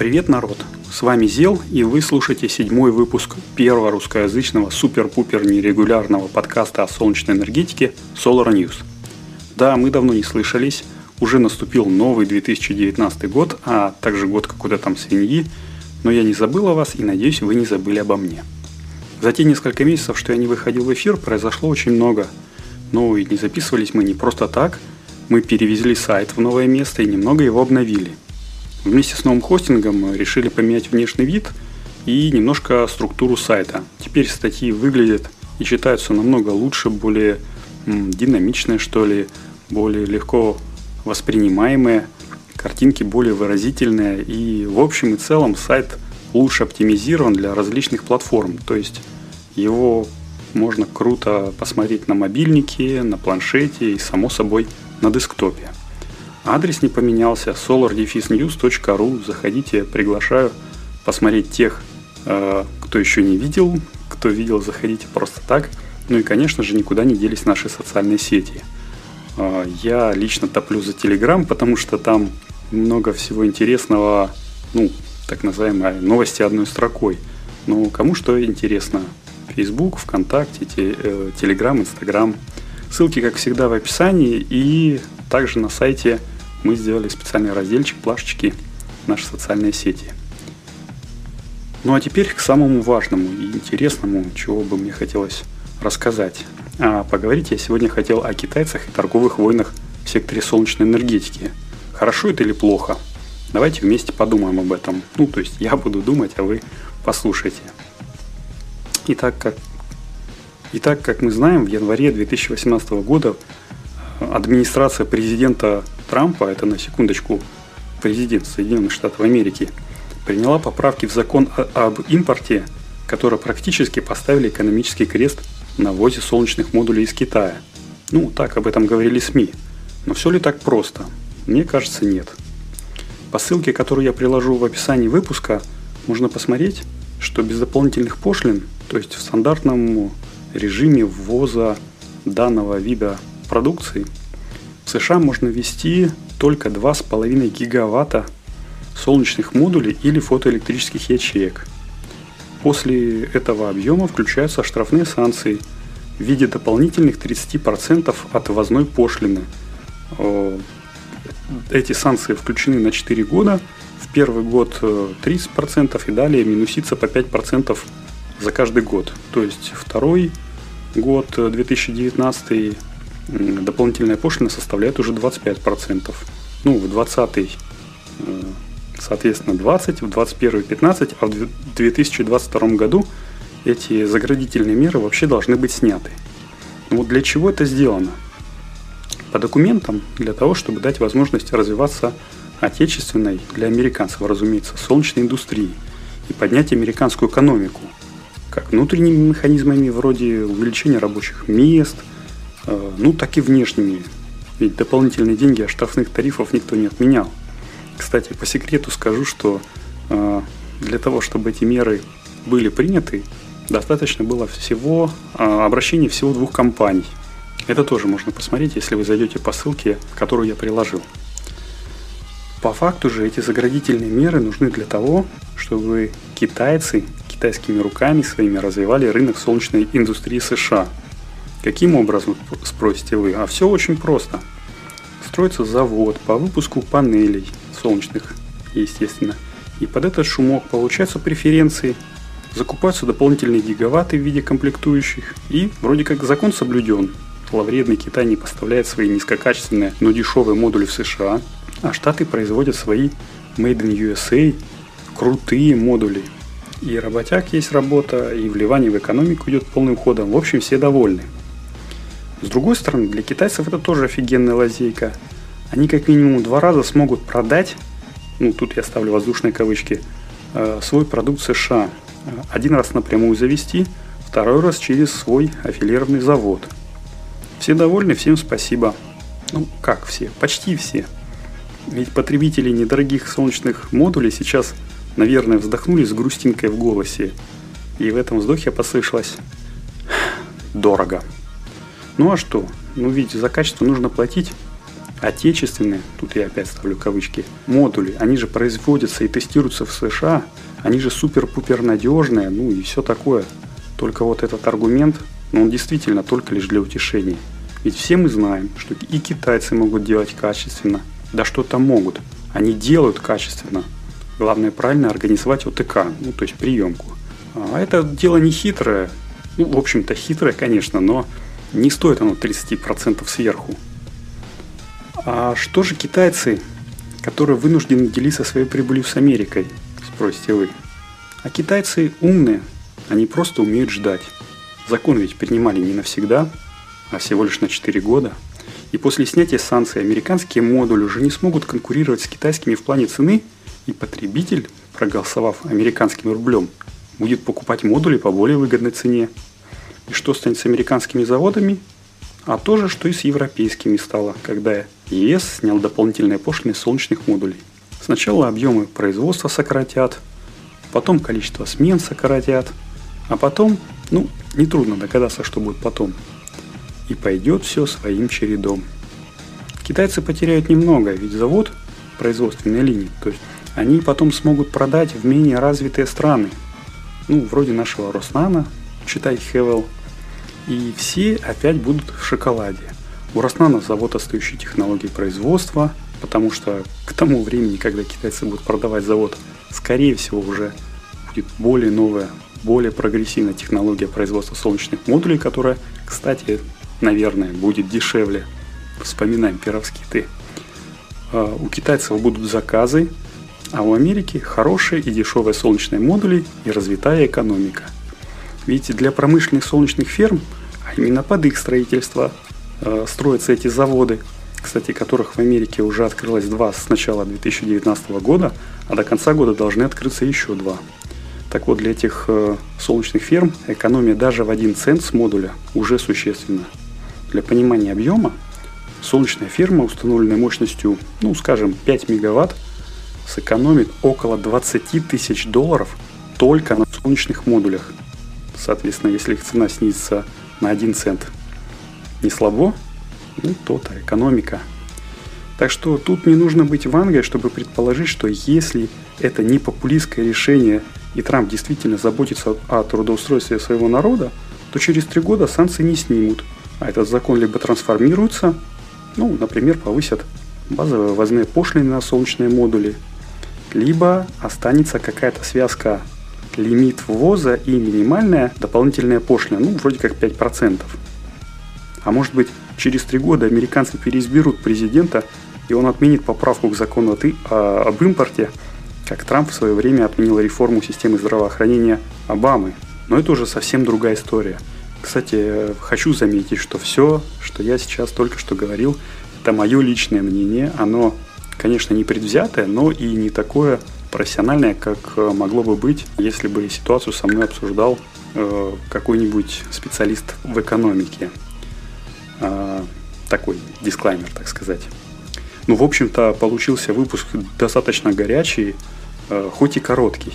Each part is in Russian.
Привет, народ! С вами Зел, и вы слушаете седьмой выпуск первого русскоязычного супер-пупер нерегулярного подкаста о солнечной энергетике Solar News. Да, мы давно не слышались, уже наступил новый 2019 год, а также год какой-то там свиньи, но я не забыл о вас и надеюсь, вы не забыли обо мне. За те несколько месяцев, что я не выходил в эфир, произошло очень много. Но и не записывались мы не просто так, мы перевезли сайт в новое место и немного его обновили – Вместе с новым хостингом решили поменять внешний вид и немножко структуру сайта. Теперь статьи выглядят и читаются намного лучше, более динамичные, что ли, более легко воспринимаемые, картинки более выразительные и в общем и целом сайт лучше оптимизирован для различных платформ. То есть его можно круто посмотреть на мобильнике, на планшете и само собой на десктопе. Адрес не поменялся, solardefisnews.ru. Заходите, приглашаю посмотреть тех, э, кто еще не видел. Кто видел, заходите просто так. Ну и, конечно же, никуда не делись наши социальные сети. Э, я лично топлю за Telegram, потому что там много всего интересного, ну, так называемые новости одной строкой. Но кому что интересно. Facebook, ВКонтакте, Telegram, Instagram. Ссылки, как всегда, в описании и также на сайте мы сделали специальный разделчик, плашечки, наши социальные сети. Ну а теперь к самому важному и интересному, чего бы мне хотелось рассказать. А поговорить я сегодня хотел о китайцах и торговых войнах в секторе солнечной энергетики. Хорошо это или плохо? Давайте вместе подумаем об этом. Ну, то есть я буду думать, а вы послушайте. Итак, как, итак, как мы знаем, в январе 2018 года администрация президента Трампа, это на секундочку президент Соединенных Штатов Америки, приняла поправки в закон об импорте, которые практически поставили экономический крест на ввозе солнечных модулей из Китая. Ну, так об этом говорили СМИ. Но все ли так просто? Мне кажется, нет. По ссылке, которую я приложу в описании выпуска, можно посмотреть, что без дополнительных пошлин, то есть в стандартном режиме ввоза данного вида продукции в США можно ввести только 2,5 гигаватта солнечных модулей или фотоэлектрических ячеек. После этого объема включаются штрафные санкции в виде дополнительных 30% от ввозной пошлины. Эти санкции включены на 4 года. В первый год 30% э, и далее минусится по 5% за каждый год. То есть второй год 2019 э, дополнительная пошлина составляет уже 25%. Ну, в 20 э, соответственно, 20, в 21 15, а в 2022 году эти заградительные меры вообще должны быть сняты. Но вот для чего это сделано? По документам, для того, чтобы дать возможность развиваться отечественной, для американцев, разумеется, солнечной индустрии и поднять американскую экономику, как внутренними механизмами вроде увеличения рабочих мест – ну, так и внешними. Ведь дополнительные деньги от штрафных тарифов никто не отменял. Кстати, по секрету скажу, что э, для того, чтобы эти меры были приняты, достаточно было всего э, обращения всего двух компаний. Это тоже можно посмотреть, если вы зайдете по ссылке, которую я приложил. По факту же эти заградительные меры нужны для того, чтобы китайцы китайскими руками своими развивали рынок солнечной индустрии США – Каким образом, спросите вы? А все очень просто. Строится завод по выпуску панелей солнечных, естественно. И под этот шумок получаются преференции, закупаются дополнительные гигаватты в виде комплектующих. И вроде как закон соблюден. Зловредный Китай не поставляет свои низкокачественные, но дешевые модули в США, а Штаты производят свои Made in USA крутые модули. И работяг есть работа, и вливание в экономику идет полным ходом. В общем, все довольны. С другой стороны, для китайцев это тоже офигенная лазейка. Они как минимум два раза смогут продать, ну тут я ставлю воздушные кавычки, э, свой продукт США. Один раз напрямую завести, второй раз через свой аффилированный завод. Все довольны, всем спасибо. Ну, как все? Почти все. Ведь потребители недорогих солнечных модулей сейчас, наверное, вздохнули с грустинкой в голосе. И в этом вздохе послышалось «дорого». Ну а что? Ну ведь за качество нужно платить. отечественные, тут я опять ставлю кавычки, модули, они же производятся и тестируются в США, они же супер-пупер надежные, ну и все такое. Только вот этот аргумент, ну он действительно только лишь для утешения. Ведь все мы знаем, что и китайцы могут делать качественно, да что там могут, они делают качественно. Главное правильно организовать ОТК, ну то есть приемку. А это дело не хитрое, ну в общем-то хитрое, конечно, но не стоит оно 30% сверху. А что же китайцы, которые вынуждены делиться своей прибылью с Америкой, спросите вы? А китайцы умные, они просто умеют ждать. Закон ведь принимали не навсегда, а всего лишь на 4 года. И после снятия санкций американские модули уже не смогут конкурировать с китайскими в плане цены, и потребитель, проголосовав американским рублем, будет покупать модули по более выгодной цене. И что станет с американскими заводами? А то же, что и с европейскими стало, когда ЕС снял дополнительные пошлины солнечных модулей. Сначала объемы производства сократят, потом количество смен сократят, а потом, ну, нетрудно догадаться, что будет потом. И пойдет все своим чередом. Китайцы потеряют немного, ведь завод производственной линии, то есть они потом смогут продать в менее развитые страны, ну, вроде нашего Роснана, читай Хевел, и все опять будут в шоколаде. У Роснана завод остающей технологии производства, потому что к тому времени, когда китайцы будут продавать завод, скорее всего уже будет более новая, более прогрессивная технология производства солнечных модулей, которая, кстати, наверное, будет дешевле. Вспоминаем пировские а, У китайцев будут заказы, а у Америки хорошие и дешевые солнечные модули и развитая экономика – ведь для промышленных солнечных ферм, а именно под их строительство, э, строятся эти заводы, кстати, которых в Америке уже открылось два с начала 2019 года, а до конца года должны открыться еще два. Так вот, для этих э, солнечных ферм экономия даже в 1 цент с модуля уже существенна. Для понимания объема, солнечная ферма, установленная мощностью, ну, скажем, 5 мегаватт, сэкономит около 20 тысяч долларов только на солнечных модулях – Соответственно, если их цена снизится на 1 цент не слабо, ну, то-то экономика. Так что тут не нужно быть вангой, чтобы предположить, что если это не популистское решение и Трамп действительно заботится о трудоустройстве своего народа, то через три года санкции не снимут, а этот закон либо трансформируется, ну, например, повысят базовые ввозные пошлины на солнечные модули, либо останется какая-то связка лимит ввоза и минимальная дополнительная пошлина, ну, вроде как 5%. А может быть, через три года американцы переизберут президента, и он отменит поправку к закону об импорте, как Трамп в свое время отменил реформу системы здравоохранения Обамы. Но это уже совсем другая история. Кстати, хочу заметить, что все, что я сейчас только что говорил, это мое личное мнение. Оно, конечно, не предвзятое, но и не такое профессиональное, как э, могло бы быть, если бы ситуацию со мной обсуждал э, какой-нибудь специалист в экономике. Э, такой дисклаймер, так сказать. Ну, в общем-то, получился выпуск достаточно горячий, хоть и короткий.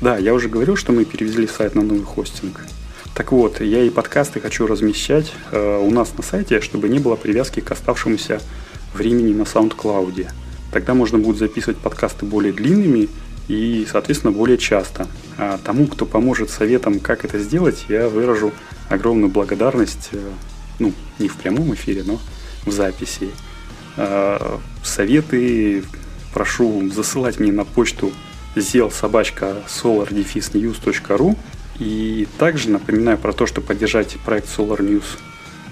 Да, я уже говорил, что мы перевезли сайт на новый хостинг. Так вот, я и подкасты хочу размещать у нас на сайте, чтобы не было привязки к оставшемуся времени на SoundCloud. Тогда можно будет записывать подкасты более длинными и, соответственно, более часто. А тому, кто поможет советом, как это сделать, я выражу огромную благодарность, э, ну, не в прямом эфире, но в записи. А, советы прошу засылать мне на почту zelsobachka solar И также напоминаю про то, что поддержать проект Solar News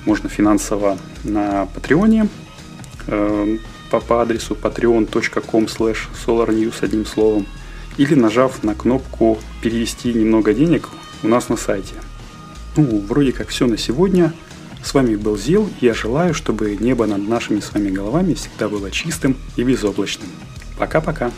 можно финансово на Патреоне. По, по адресу patreon.com slash solarnews одним словом или нажав на кнопку «Перевести немного денег» у нас на сайте. Ну, вроде как все на сегодня. С вами был Зил, и я желаю, чтобы небо над нашими с вами головами всегда было чистым и безоблачным. Пока-пока.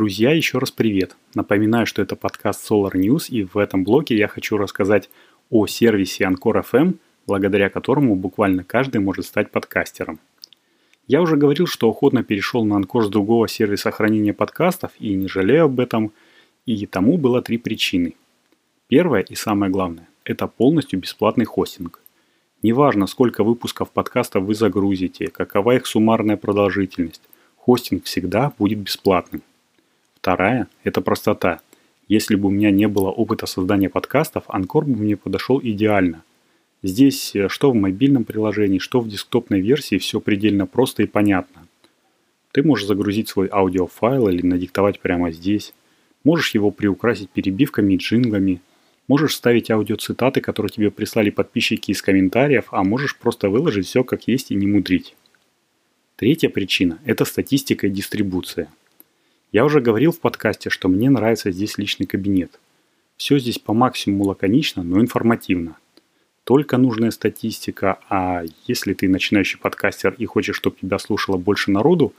Друзья, еще раз привет. Напоминаю, что это подкаст Solar News, и в этом блоке я хочу рассказать о сервисе Anchor FM, благодаря которому буквально каждый может стать подкастером. Я уже говорил, что охотно перешел на Anchor с другого сервиса хранения подкастов и не жалею об этом, и тому было три причины. Первое и самое главное – это полностью бесплатный хостинг. Неважно, сколько выпусков подкастов вы загрузите, какова их суммарная продолжительность, хостинг всегда будет бесплатным. Вторая – это простота. Если бы у меня не было опыта создания подкастов, Анкор бы мне подошел идеально. Здесь э, что в мобильном приложении, что в десктопной версии все предельно просто и понятно. Ты можешь загрузить свой аудиофайл или надиктовать прямо здесь. Можешь его приукрасить перебивками и джинглами. Можешь ставить аудиоцитаты, которые тебе прислали подписчики из комментариев, а можешь просто выложить все как есть и не мудрить. Третья причина – это статистика и дистрибуция – я уже говорил в подкасте, что мне нравится здесь личный кабинет. Все здесь по максимуму лаконично, но информативно. Только нужная статистика, а если ты начинающий подкастер и хочешь, чтобы тебя слушало больше народу,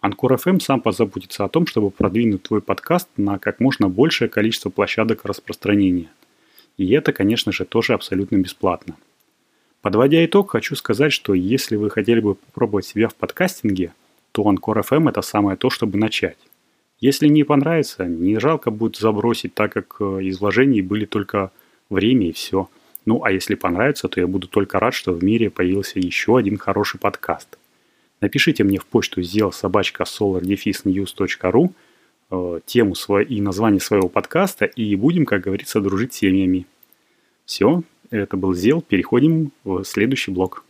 Анкор FM сам позаботится о том, чтобы продвинуть твой подкаст на как можно большее количество площадок распространения. И это, конечно же, тоже абсолютно бесплатно. Подводя итог, хочу сказать, что если вы хотели бы попробовать себя в подкастинге, то Анкор FM это самое то, чтобы начать. Если не понравится, не жалко будет забросить, так как э, изложений были только время и все. Ну, а если понравится, то я буду только рад, что в мире появился еще один хороший подкаст. Напишите мне в почту сделал собачка э, тему и название своего подкаста, и будем, как говорится, дружить семьями. Все, это был Зел, переходим в следующий блок.